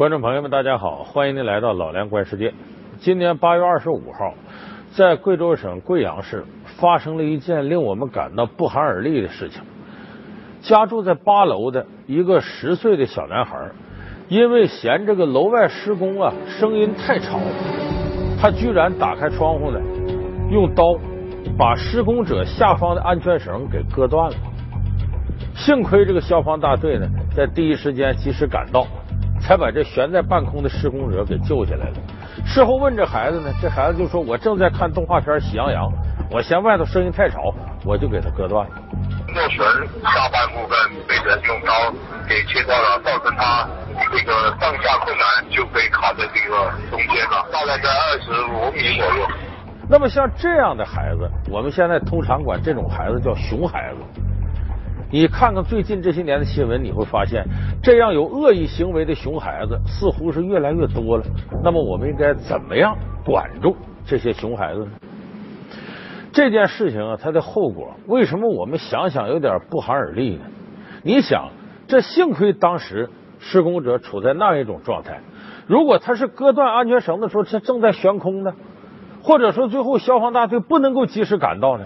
观众朋友们，大家好，欢迎您来到老梁观世界。今年八月二十五号，在贵州省贵阳市发生了一件令我们感到不寒而栗的事情。家住在八楼的一个十岁的小男孩，因为嫌这个楼外施工啊声音太吵，他居然打开窗户呢，用刀把施工者下方的安全绳给割断了。幸亏这个消防大队呢在第一时间及时赶到。才把这悬在半空的施工者给救下来了。事后问这孩子呢，这孩子就说：“我正在看动画片《喜羊羊》，我嫌外头声音太吵，我就给他割断了。”右旋下半部分被人用刀给切断了，造成他这个上下困难，就被卡在这个中间了，大概在二十五米左右。那么像这样的孩子，我们现在通常管这种孩子叫“熊孩子”。你看看最近这些年的新闻，你会发现，这样有恶意行为的熊孩子似乎是越来越多了。那么，我们应该怎么样管住这些熊孩子呢？这件事情啊，它的后果为什么我们想想有点不寒而栗呢？你想，这幸亏当时施工者处在那一种状态，如果他是割断安全绳的时候，他正在悬空呢，或者说最后消防大队不能够及时赶到呢？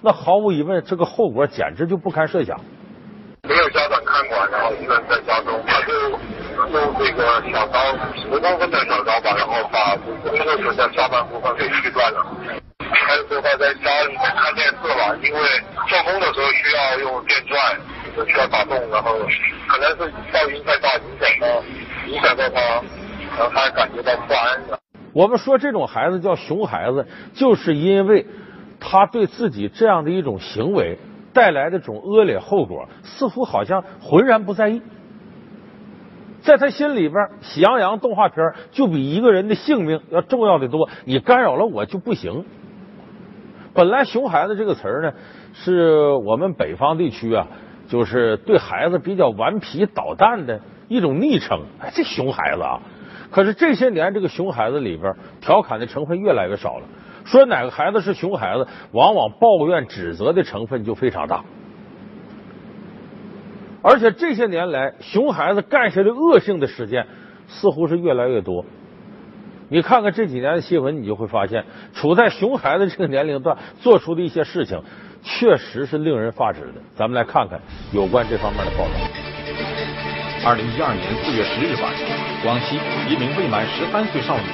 那毫无疑问，这个后果简直就不堪设想。没有家长看管，然后一个人在家中，他就用这个小刀，十公分的小刀吧，然后把工作车的下半部分给锯断了。还有说他在家里面看电视吧，因为做工的时候需要用电钻，需要打洞，然后可能是噪音太大，影响到影响到他，然后他感觉到不安。我们说这种孩子叫熊孩子，就是因为。他对自己这样的一种行为带来的种恶劣后果，似乎好像浑然不在意。在他心里边，《喜羊羊》动画片就比一个人的性命要重要的多。你干扰了我就不行。本来“熊孩子”这个词儿呢，是我们北方地区啊，就是对孩子比较顽皮捣蛋的一种昵称。哎，这熊孩子啊！可是这些年，这个熊孩子里边调侃的成分越来越少了。说哪个孩子是熊孩子，往往抱怨指责的成分就非常大，而且这些年来，熊孩子干下的恶性的事件似乎是越来越多。你看看这几年的新闻，你就会发现，处在熊孩子这个年龄段做出的一些事情，确实是令人发指的。咱们来看看有关这方面的报道。二零一二年四月十日晚，广西一名未满十三岁少女。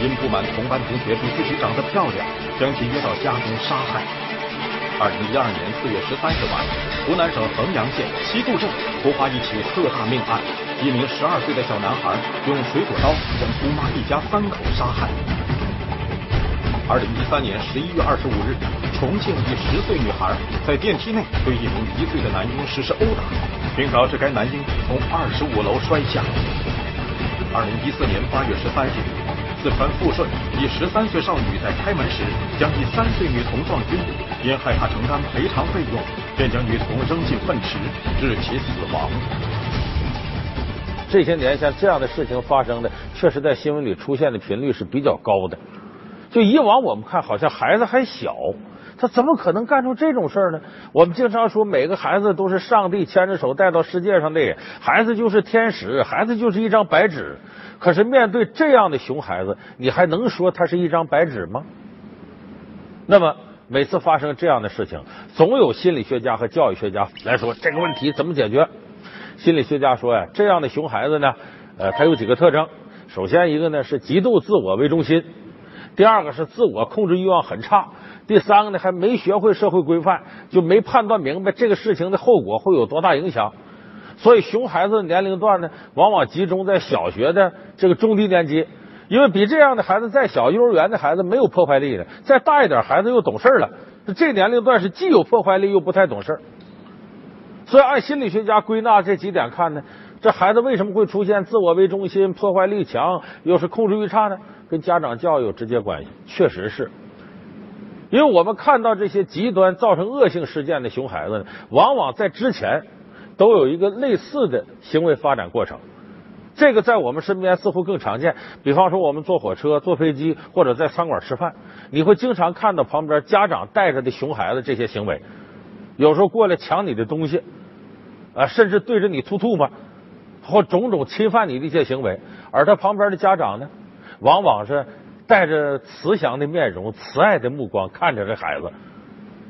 因不满同班同学比自己长得漂亮，将其约到家中杀害。二零一二年四月十三日晚，湖南省衡阳县西渡镇突发一起特大命案，一名十二岁的小男孩用水果刀将姑妈一家三口杀害。二零一三年十一月二十五日，重庆一十岁女孩在电梯内对一名一岁的男婴实施殴打，并导致该男婴从二十五楼摔下。二零一四年八月十三日。四川富顺一十三岁少女在开门时，将一三岁女童撞晕，因害怕承担赔偿费用，便将女童扔进粪池，致其死亡。这些年，像这样的事情发生的，确实在新闻里出现的频率是比较高的。就以往我们看，好像孩子还小，他怎么可能干出这种事儿呢？我们经常说，每个孩子都是上帝牵着手带到世界上的，孩子就是天使，孩子就是一张白纸。可是面对这样的熊孩子，你还能说他是一张白纸吗？那么每次发生这样的事情，总有心理学家和教育学家来说这个问题怎么解决？心理学家说呀，这样的熊孩子呢，呃，他有几个特征。首先一个呢是极度自我为中心，第二个是自我控制欲望很差，第三个呢还没学会社会规范，就没判断明白这个事情的后果会有多大影响。所以，熊孩子的年龄段呢，往往集中在小学的这个中低年级，因为比这样的孩子再小，幼儿园的孩子没有破坏力的，再大一点孩子又懂事了。这年龄段是既有破坏力又不太懂事所以，按心理学家归纳这几点看呢，这孩子为什么会出现自我为中心、破坏力强，又是控制欲差呢？跟家长教育有直接关系，确实是。因为我们看到这些极端造成恶性事件的熊孩子呢，往往在之前。都有一个类似的行为发展过程，这个在我们身边似乎更常见。比方说，我们坐火车、坐飞机或者在餐馆吃饭，你会经常看到旁边家长带着的熊孩子这些行为，有时候过来抢你的东西，啊，甚至对着你吐吐沫，或种种侵犯你的一些行为。而他旁边的家长呢，往往是带着慈祥的面容、慈爱的目光看着这孩子。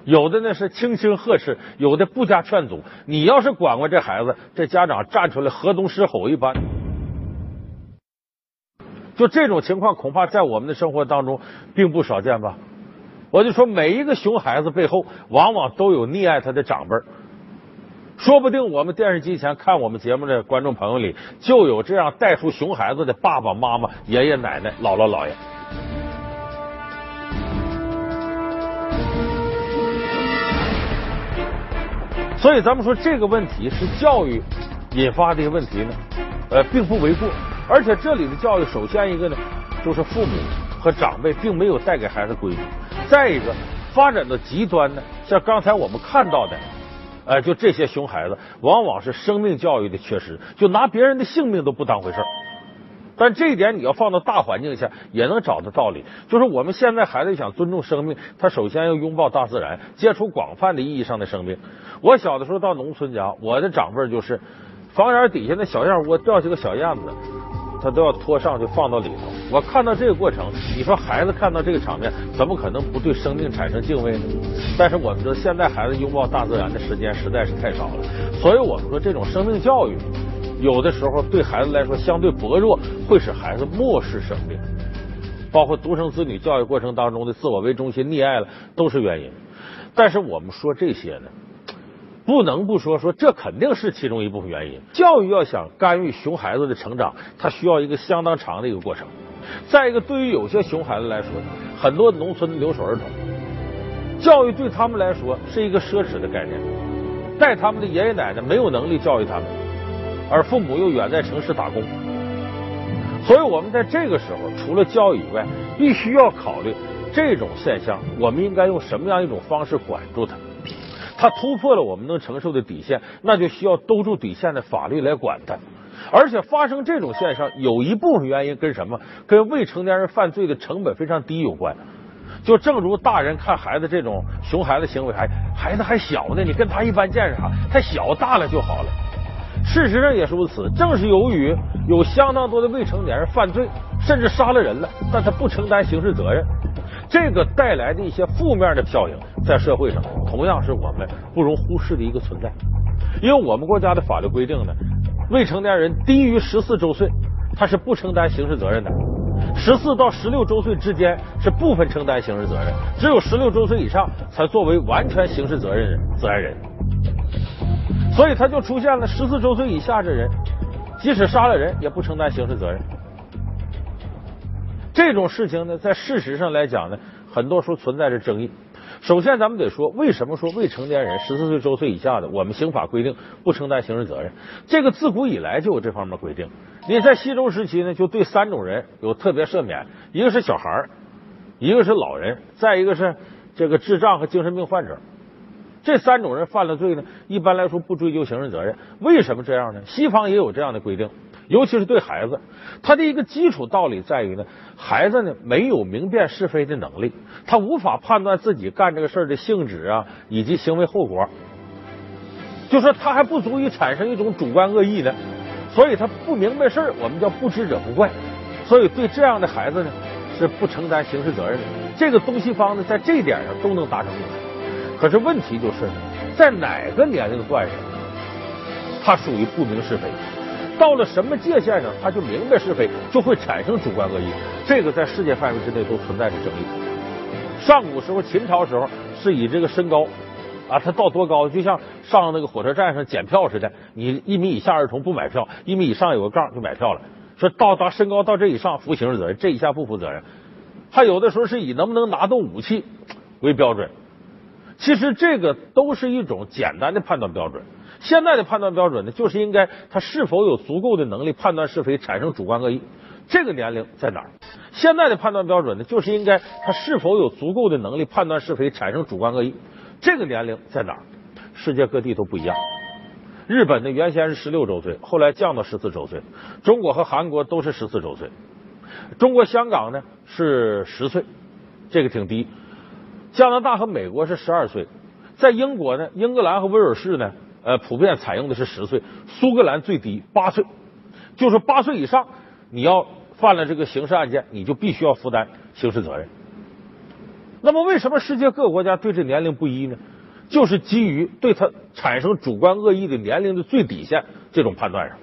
有的呢是轻轻呵斥，有的不加劝阻。你要是管过这孩子，这家长站出来河东狮吼一般。就这种情况，恐怕在我们的生活当中并不少见吧。我就说，每一个熊孩子背后，往往都有溺爱他的长辈说不定我们电视机前看我们节目的观众朋友里，就有这样带出熊孩子的爸爸妈妈、爷爷奶奶、姥姥姥爷。所以，咱们说这个问题是教育引发的一个问题呢，呃，并不为过。而且这里的教育，首先一个呢，就是父母和长辈并没有带给孩子规矩；再一个，发展到极端呢，像刚才我们看到的，哎，就这些熊孩子，往往是生命教育的缺失，就拿别人的性命都不当回事儿。但这一点你要放到大环境下也能找到道理，就是我们现在孩子想尊重生命，他首先要拥抱大自然，接触广泛的意义上的生命。我小的时候到农村家，我的长辈就是，房檐底下那小燕窝掉下个小燕子，他都要拖上去放到里头。我看到这个过程，你说孩子看到这个场面，怎么可能不对生命产生敬畏呢？但是我们知道，现在孩子拥抱大自然的时间实在是太少了，所以我们说这种生命教育。有的时候对孩子来说相对薄弱，会使孩子漠视生命，包括独生子女教育过程当中的自我为中心、溺爱了，都是原因。但是我们说这些呢，不能不说说这肯定是其中一部分原因。教育要想干预熊孩子的成长，它需要一个相当长的一个过程。再一个，对于有些熊孩子来说，很多农村留守儿童，教育对他们来说是一个奢侈的概念，带他们的爷爷奶奶没有能力教育他们。而父母又远在城市打工，所以我们在这个时候，除了教育以外，必须要考虑这种现象，我们应该用什么样一种方式管住他？他突破了我们能承受的底线，那就需要兜住底线的法律来管他。而且发生这种现象，有一部分原因跟什么？跟未成年人犯罪的成本非常低有关。就正如大人看孩子这种熊孩子行为，还孩子还小呢，你跟他一般见识啥？他小大了就好了。事实上也是如此，正是由于有相当多的未成年人犯罪，甚至杀了人了，但他不承担刑事责任，这个带来的一些负面的效应，在社会上同样是我们不容忽视的一个存在。因为我们国家的法律规定呢，未成年人低于十四周岁，他是不承担刑事责任的；十四到十六周岁之间是部分承担刑事责任，只有十六周岁以上才作为完全刑事责任责任人。所以他就出现了十四周岁以下的人，即使杀了人也不承担刑事责任。这种事情呢，在事实上来讲呢，很多时候存在着争议。首先，咱们得说，为什么说未成年人十四岁周岁以下的，我们刑法规定不承担刑事责任？这个自古以来就有这方面规定。你在西周时期呢，就对三种人有特别赦免：一个是小孩一个是老人，再一个是这个智障和精神病患者。这三种人犯了罪呢，一般来说不追究刑事责任。为什么这样呢？西方也有这样的规定，尤其是对孩子。他的一个基础道理在于呢，孩子呢没有明辨是非的能力，他无法判断自己干这个事儿的性质啊，以及行为后果。就说他还不足以产生一种主观恶意呢，所以他不明白事儿，我们叫不知者不怪。所以对这样的孩子呢，是不承担刑事责任的。这个东西方呢，在这一点上都能达成共识。可是问题就是，在哪个年龄段上，他属于不明是非；到了什么界限上，他就明白是非，就会产生主观恶意。这个在世界范围之内都存在着争议。上古时候，秦朝时候是以这个身高啊，他到多高，就像上那个火车站上检票似的，你一米以下儿童不买票，一米以上有个杠就买票了。说到达身高到这以上负刑事责任，这以下不负责任。还有的时候是以能不能拿动武器为标准。其实这个都是一种简单的判断标准。现在的判断标准呢，就是应该他是否有足够的能力判断是非，产生主观恶意。这个年龄在哪儿？现在的判断标准呢，就是应该他是否有足够的能力判断是非，产生主观恶意。这个年龄在哪儿？世界各地都不一样。日本呢，原先是十六周岁，后来降到十四周岁。中国和韩国都是十四周岁。中国香港呢是十岁，这个挺低。加拿大和美国是十二岁，在英国呢，英格兰和威尔士呢，呃，普遍采用的是十岁，苏格兰最低八岁，就是八岁以上你要犯了这个刑事案件，你就必须要负担刑事责任。那么，为什么世界各国家对这年龄不一呢？就是基于对他产生主观恶意的年龄的最底线这种判断上。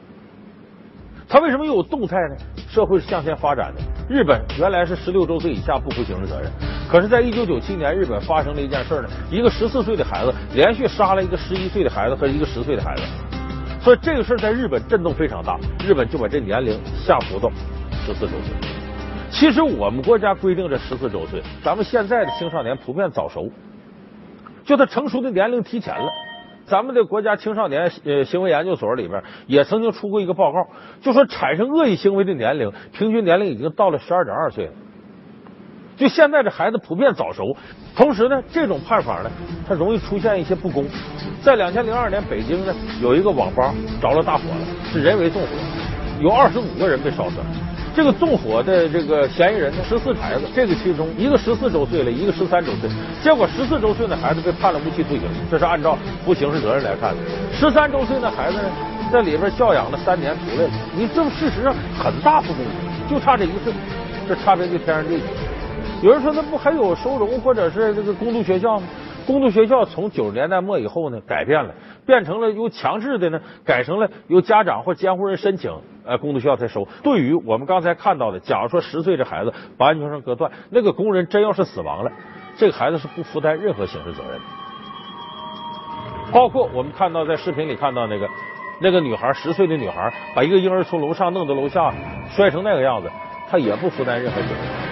他为什么又有动态呢？社会是向前发展的。日本原来是十六周岁以下不负刑事责任，可是，在一九九七年，日本发生了一件事呢，一个十四岁的孩子连续杀了一个十一岁的孩子和一个十岁的孩子，所以这个事在日本震动非常大，日本就把这年龄下浮到十四周岁。其实我们国家规定这十四周岁，咱们现在的青少年普遍早熟，就他成熟的年龄提前了。咱们的国家青少年呃行为研究所里边也曾经出过一个报告，就说产生恶意行为的年龄平均年龄已经到了十二点二岁了。就现在这孩子普遍早熟，同时呢，这种判法呢，它容易出现一些不公。在两千零二年，北京呢有一个网吧着了大火了，是人为纵火，有二十五个人被烧死了。这个纵火的这个嫌疑人呢，十四孩子，这个其中一个十四周岁了，一个十三周岁。结果十四周岁的孩子被判了无期徒刑，这是按照负刑事责任来看的。十三周岁的孩子呢，在里边教养了三年出来了。你这事实上很大不公平，就差这一岁，这差别就天壤地。有人说，那不还有收容或者是这个公读学校吗？公读学校从九十年代末以后呢，改变了，变成了由强制的呢，改成了由家长或监护人申请。呃，公读学校才收。对于我们刚才看到的，假如说十岁这孩子把安全绳割断，那个工人真要是死亡了，这个孩子是不负担任何刑事责任的。包括我们看到在视频里看到那个那个女孩，十岁的女孩把一个婴儿从楼上弄到楼下，摔成那个样子，她也不负担任何责任。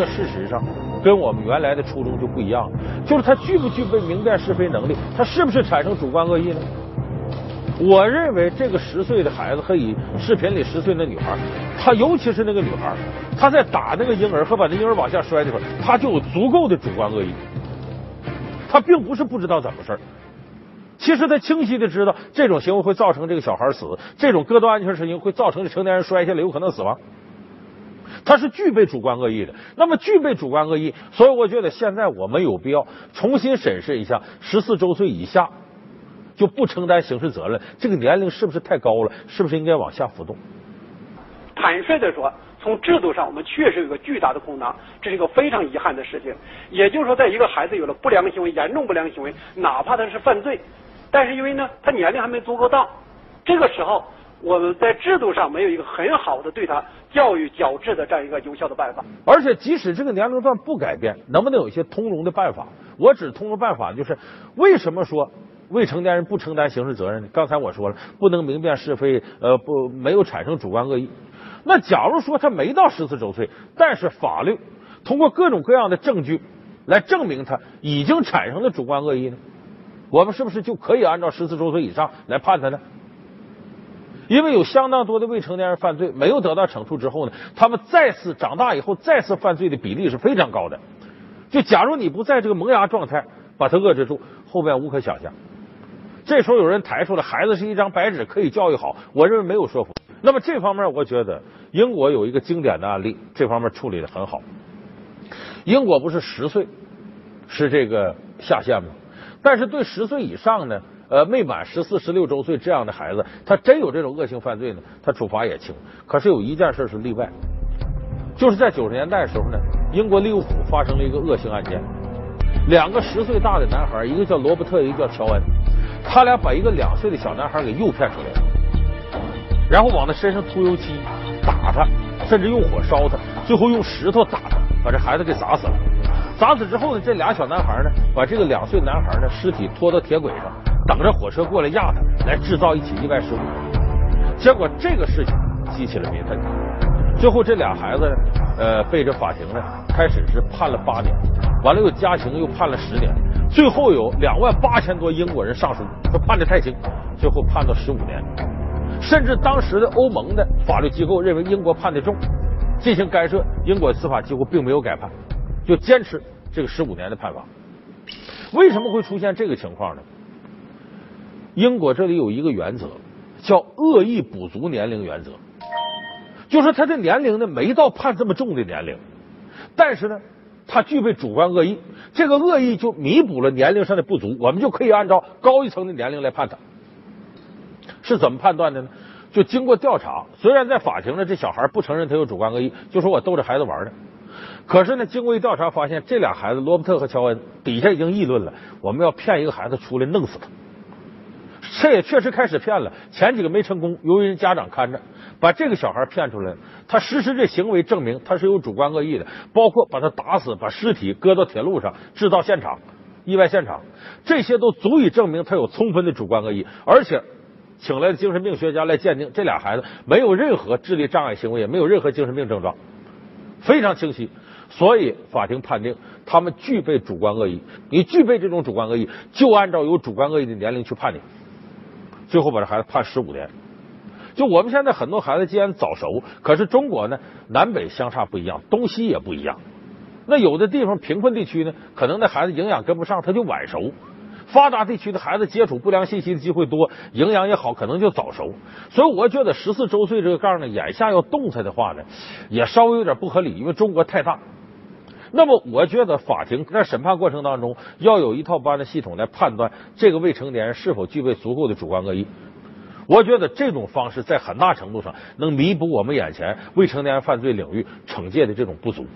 个事实上跟我们原来的初衷就不一样了，就是他具不具备明辨是非能力，他是不是产生主观恶意呢？我认为这个十岁的孩子和以视频里十岁的女孩，她尤其是那个女孩，她在打那个婴儿和把那婴儿往下摔的时候，她就有足够的主观恶意。她并不是不知道怎么回事其实她清晰的知道这种行为会造成这个小孩死，这种割断安全绳会造成成年人摔下来有可能死亡。他是具备主观恶意的，那么具备主观恶意，所以我觉得现在我们有必要重新审视一下十四周岁以下就不承担刑事责任这个年龄是不是太高了？是不是应该往下浮动？坦率的说，从制度上我们确实有个巨大的空档，这是一个非常遗憾的事情。也就是说，在一个孩子有了不良行为、严重不良行为，哪怕他是犯罪，但是因为呢，他年龄还没足够大，这个时候。我们在制度上没有一个很好的对他教育矫治的这样一个有效的办法，而且即使这个年龄段不改变，能不能有一些通融的办法？我指通融办法就是为什么说未成年人不承担刑事责任呢？刚才我说了，不能明辨是非，呃，不没有产生主观恶意。那假如说他没到十四周岁，但是法律通过各种各样的证据来证明他已经产生了主观恶意呢？我们是不是就可以按照十四周岁以上来判他呢？因为有相当多的未成年人犯罪没有得到惩处之后呢，他们再次长大以后再次犯罪的比例是非常高的。就假如你不在这个萌芽状态把它遏制住，后边无可想象。这时候有人抬出来，孩子是一张白纸，可以教育好，我认为没有说服。那么这方面，我觉得英国有一个经典的案例，这方面处理的很好。英国不是十岁是这个下限吗？但是对十岁以上呢？呃，未满十四、十六周岁这样的孩子，他真有这种恶性犯罪呢，他处罚也轻。可是有一件事是例外，就是在九十年代的时候呢，英国利物浦发生了一个恶性案件，两个十岁大的男孩，一个叫罗伯特，一个叫乔恩，他俩把一个两岁的小男孩给诱骗出来了，然后往他身上涂油漆，打他，甚至用火烧他，最后用石头打他，把这孩子给砸死了。砸死之后呢，这俩小男孩呢，把这个两岁男孩呢尸体拖到铁轨上。等着火车过来压他，来制造一起意外事故。结果这个事情激起了民愤，最后这俩孩子呢，呃，被这法庭呢开始是判了八年，完了又加刑又判了十年，最后有两万八千多英国人上诉，说判的太轻，最后判到十五年。甚至当时的欧盟的法律机构认为英国判的重，进行干涉，英国司法机构并没有改判，就坚持这个十五年的判罚。为什么会出现这个情况呢？英国这里有一个原则，叫恶意补足年龄原则，就是他的年龄呢没到判这么重的年龄，但是呢，他具备主观恶意，这个恶意就弥补了年龄上的不足，我们就可以按照高一层的年龄来判他。是怎么判断的呢？就经过调查，虽然在法庭上，这小孩不承认他有主观恶意，就说我逗着孩子玩的。可是呢，经过一调查发现，这俩孩子罗伯特和乔恩底下已经议论了，我们要骗一个孩子出来弄死他。这也确实开始骗了，前几个没成功，由于人家长看着，把这个小孩骗出来了。他实施这行为，证明他是有主观恶意的，包括把他打死，把尸体搁到铁路上，制造现场、意外现场，这些都足以证明他有充分的主观恶意，而且。请来的精神病学家来鉴定，这俩孩子没有任何智力障碍行为，也没有任何精神病症状，非常清晰。所以法庭判定他们具备主观恶意。你具备这种主观恶意，就按照有主观恶意的年龄去判你。最后把这孩子判十五年。就我们现在很多孩子既然早熟，可是中国呢南北相差不一样，东西也不一样。那有的地方贫困地区呢，可能那孩子营养跟不上，他就晚熟。发达地区的孩子接触不良信息的机会多，营养也好，可能就早熟。所以我觉得十四周岁这个杠呢，眼下要动它的话呢，也稍微有点不合理，因为中国太大。那么我觉得法庭在审判过程当中要有一套办案系统来判断这个未成年人是否具备足够的主观恶意。我觉得这种方式在很大程度上能弥补我们眼前未成年人犯罪领域惩戒的这种不足。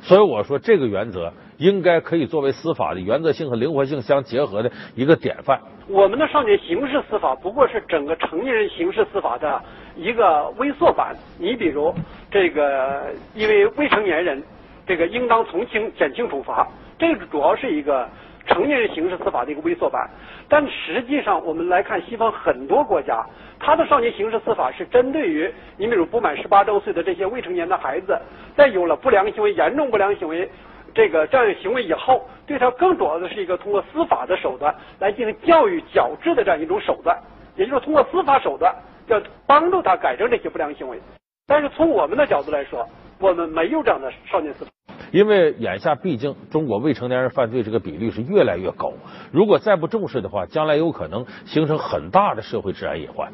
所以我说这个原则。应该可以作为司法的原则性和灵活性相结合的一个典范。我们的少年刑事司法不过是整个成年人刑事司法的一个微缩版。你比如这个，因为未成年人，这个应当从轻减轻处罚，这个主要是一个成年人刑事司法的一个微缩版。但实际上，我们来看西方很多国家，他的少年刑事司法是针对于你比如不满十八周岁的这些未成年的孩子，在有了不良行为、严重不良行为。这个这样行为以后，对他更主要的是一个通过司法的手段来进行教育矫治的这样一种手段，也就是通过司法手段要帮助他改正这些不良行为。但是从我们的角度来说，我们没有这样的少年司法，因为眼下毕竟中国未成年人犯罪这个比例是越来越高，如果再不重视的话，将来有可能形成很大的社会治安隐患。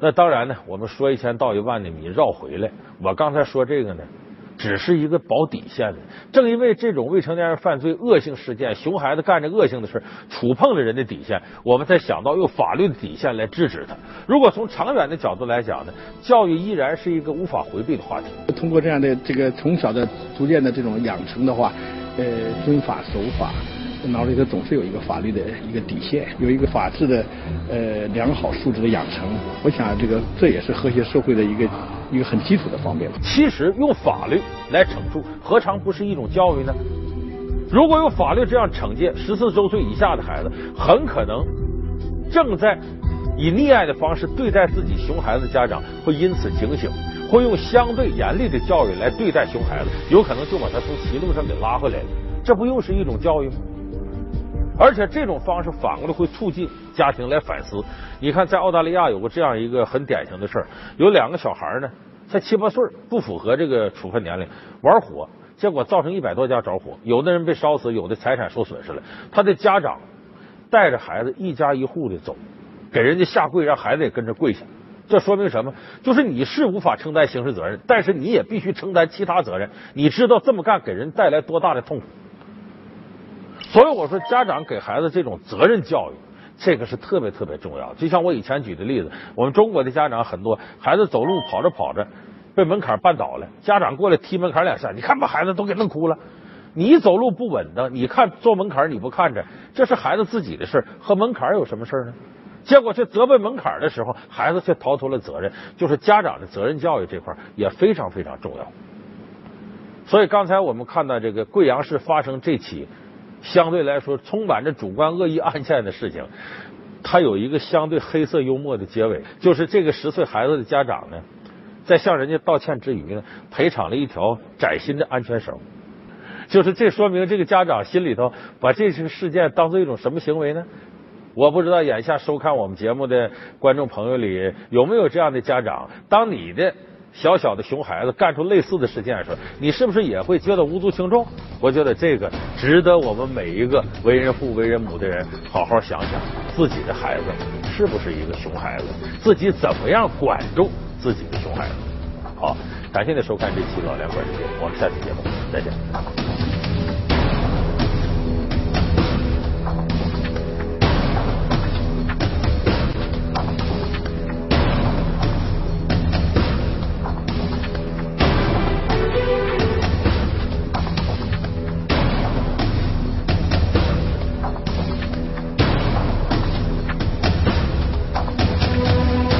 那当然呢，我们说一千道一万的，你绕回来，我刚才说这个呢。只是一个保底线的，正因为这种未成年人犯罪恶性事件，熊孩子干着恶性的事，触碰了人的底线，我们才想到用法律的底线来制止他。如果从长远的角度来讲呢，教育依然是一个无法回避的话题。通过这样的这个从小的逐渐的这种养成的话，呃，遵法守法。脑里头总是有一个法律的一个底线，有一个法治的呃良好素质的养成。我想这个这也是和谐社会的一个一个很基础的方面。其实用法律来惩处，何尝不是一种教育呢？如果用法律这样惩戒十四周岁以下的孩子，很可能正在以溺爱的方式对待自己熊孩子的家长会因此警醒，会用相对严厉的教育来对待熊孩子，有可能就把他从歧路上给拉回来了。这不又是一种教育吗？而且这种方式反过来会促进家庭来反思。你看，在澳大利亚有过这样一个很典型的事儿，有两个小孩呢，才七八岁，不符合这个处分年龄，玩火，结果造成一百多家着火，有的人被烧死，有的财产受损失了。他的家长带着孩子一家一户的走，给人家下跪，让孩子也跟着跪下。这说明什么？就是你是无法承担刑事责任，但是你也必须承担其他责任。你知道这么干给人带来多大的痛苦？所以我说，家长给孩子这种责任教育，这个是特别特别重要。就像我以前举的例子，我们中国的家长很多，孩子走路跑着跑着被门槛绊倒了，家长过来踢门槛两下，你看把孩子都给弄哭了。你走路不稳当，你看坐门槛你不看着，这是孩子自己的事和门槛有什么事呢？结果去责备门槛的时候，孩子却逃脱了责任。就是家长的责任教育这块也非常非常重要。所以刚才我们看到这个贵阳市发生这起。相对来说，充满着主观恶意案件的事情，它有一个相对黑色幽默的结尾，就是这个十岁孩子的家长呢，在向人家道歉之余呢，赔偿了一条崭新的安全绳。就是这说明这个家长心里头把这些事件当做一种什么行为呢？我不知道眼下收看我们节目的观众朋友里有没有这样的家长，当你的。小小的熊孩子干出类似的事件的时候，你是不是也会觉得无足轻重？我觉得这个值得我们每一个为人父、为人母的人好好想想，自己的孩子是不是一个熊孩子，自己怎么样管住自己的熊孩子。好，感谢您收看这期《老梁观世界》，我们下期节目再见。